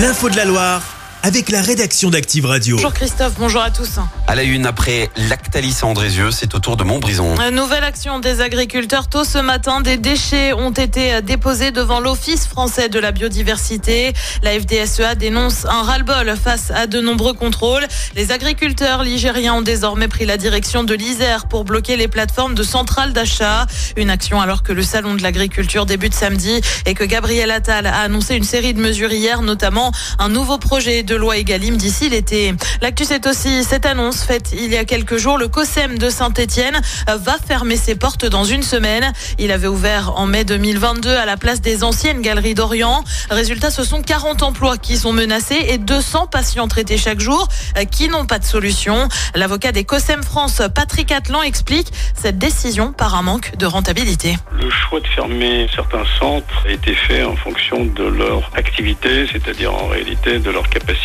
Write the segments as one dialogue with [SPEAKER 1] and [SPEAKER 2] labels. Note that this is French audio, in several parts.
[SPEAKER 1] L'info de la Loire avec la rédaction d'Active Radio.
[SPEAKER 2] Bonjour Christophe, bonjour à tous.
[SPEAKER 3] À la une, après Lactalis à Andrézieux, c'est au tour de Montbrison.
[SPEAKER 2] Nouvelle action des agriculteurs. Tôt ce matin, des déchets ont été déposés devant l'Office français de la biodiversité. La FDSEA dénonce un ras-le-bol face à de nombreux contrôles. Les agriculteurs ligériens ont désormais pris la direction de l'Isère pour bloquer les plateformes de centrales d'achat. Une action alors que le salon de l'agriculture débute samedi et que Gabriel Attal a annoncé une série de mesures hier, notamment un nouveau projet de loi Egalim d'ici l'été. L'actu, c'est aussi cette annonce faite il y a quelques jours. Le COSEM de Saint-Etienne va fermer ses portes dans une semaine. Il avait ouvert en mai 2022 à la place des anciennes galeries d'Orient. Résultat, ce sont 40 emplois qui sont menacés et 200 patients traités chaque jour euh, qui n'ont pas de solution. L'avocat des COSEM France, Patrick Atlan, explique cette décision par un manque de rentabilité.
[SPEAKER 4] Le choix de fermer certains centres a été fait en fonction de leur activité, c'est-à-dire en réalité de leur capacité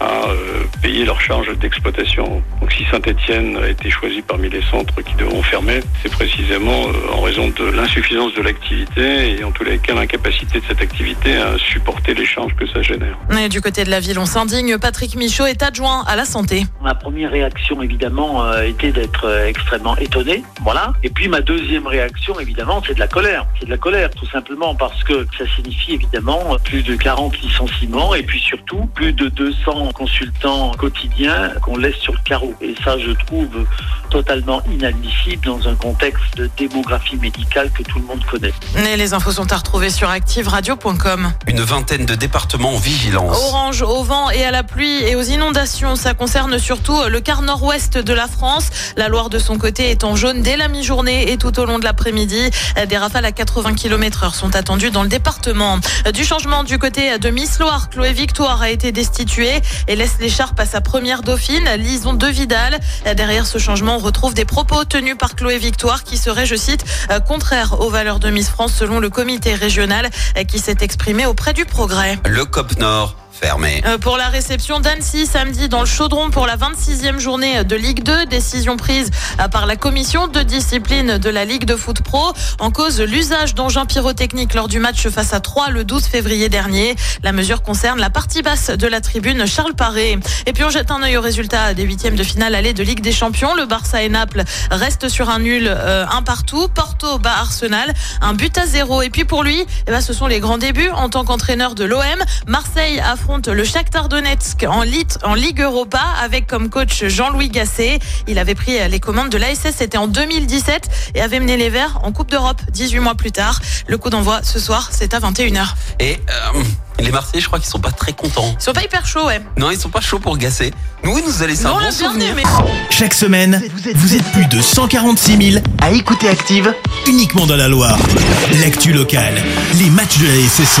[SPEAKER 4] à euh, payer leurs charges d'exploitation. Donc si Saint-Etienne a été choisi parmi les centres qui devront fermer, c'est précisément euh, en raison de l'insuffisance de l'activité et en tous les cas l'incapacité de cette activité à supporter les charges que ça génère.
[SPEAKER 2] Et du côté de la ville, on s'indigne. Patrick Michaud est adjoint à la santé.
[SPEAKER 5] Ma première réaction, évidemment, euh, était d'être extrêmement étonné. Voilà. Et puis ma deuxième réaction, évidemment, c'est de la colère. C'est de la colère, tout simplement parce que ça signifie évidemment plus de 40 licenciements et puis surtout plus de 200 consultants quotidiens qu'on laisse sur le carreau. Et ça, je trouve totalement inadmissible dans un contexte de démographie médicale que tout le monde connaît.
[SPEAKER 2] Et les infos sont à retrouver sur activeradio.com.
[SPEAKER 3] Une vingtaine de départements en vigilance.
[SPEAKER 2] Orange au vent et à la pluie et aux inondations. Ça concerne surtout le quart nord-ouest de la France. La Loire de son côté est en jaune dès la mi-journée et tout au long de l'après-midi. Des rafales à 80 km heure sont attendues dans le département. Du changement du côté de Miss Loire, Chloé Victoire a été destituée et laisse l'écharpe à sa première dauphine, Lison de Vidal. Derrière ce changement, retrouve des propos tenus par Chloé Victoire qui seraient, je cite, euh, contraires aux valeurs de Miss France selon le comité régional euh, qui s'est exprimé auprès du progrès.
[SPEAKER 3] Le COP Nord
[SPEAKER 2] Euh, pour la réception d'Annecy samedi dans le Chaudron pour la 26e journée de Ligue 2, décision prise euh, par la commission de discipline de la Ligue de foot pro en cause l'usage d'engins pyrotechniques lors du match face à 3 le 12 février dernier. La mesure concerne la partie basse de la tribune Charles Paré. Et puis on jette un œil au résultat des huitièmes de finale aller de Ligue des Champions. Le Barça et Naples restent sur un nul euh, un partout. Porto bat Arsenal, un but à zéro. Et puis pour lui, eh ben, ce sont les grands débuts en tant qu'entraîneur de l'OM. Marseille affronte le Shakhtar Donetsk en, en Ligue Europa avec comme coach Jean-Louis Gasset. Il avait pris les commandes de l'ASS, c'était en 2017 et avait mené les Verts en Coupe d'Europe 18 mois plus tard. Le coup d'envoi ce soir, c'est à 21h.
[SPEAKER 3] Et euh, les Marseillais, je crois qu'ils sont pas très contents.
[SPEAKER 2] Ils sont pas hyper chauds, ouais.
[SPEAKER 3] Non, ils sont pas chauds pour Gasset. Nous, nous a laissé un bon souvenir.
[SPEAKER 1] Chaque semaine, vous êtes plus de 146 000 à écouter Active uniquement dans la Loire. L'actu locale, les matchs de la SSE,